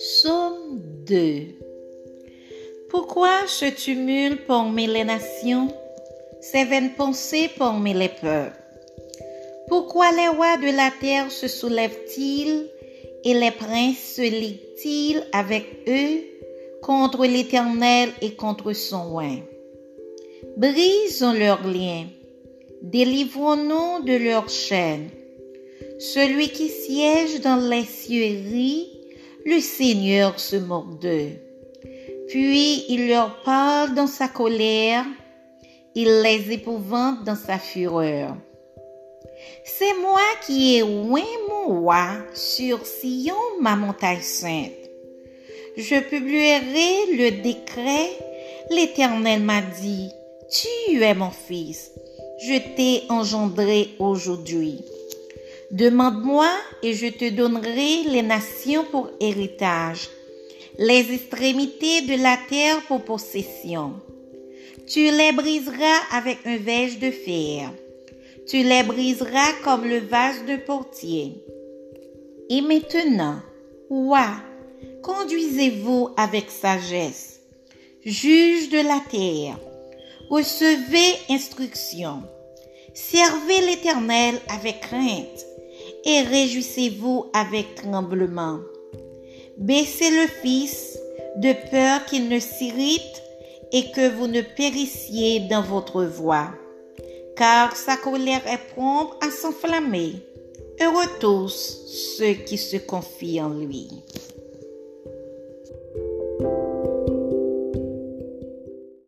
Psaume 2 Pourquoi ce tumulte parmi les nations, ces vaines pensées parmi les peuples? Pourquoi les rois de la terre se soulèvent-ils et les princes se liguent-ils avec eux contre l'Éternel et contre son roi Brisons leurs liens, délivrons-nous de leurs chaînes. Celui qui siège dans les cieux rit, le Seigneur se moque d'eux. Puis il leur parle dans sa colère, il les épouvante dans sa fureur. C'est moi qui ai oint mon roi sur Sion, ma montagne sainte. Je publierai le décret. L'Éternel m'a dit, tu es mon fils, je t'ai engendré aujourd'hui. Demande-moi et je te donnerai les nations pour héritage, les extrémités de la terre pour possession. Tu les briseras avec un verge de fer. Tu les briseras comme le vase de portier. Et maintenant, roi, conduisez-vous avec sagesse. Juge de la terre Recevez instruction. Servez l'Éternel avec crainte et réjouissez-vous avec tremblement. Baissez le Fils de peur qu'il ne s'irrite et que vous ne périssiez dans votre voie, car sa colère est prompte à s'enflammer. Heureux tous ceux qui se confient en lui.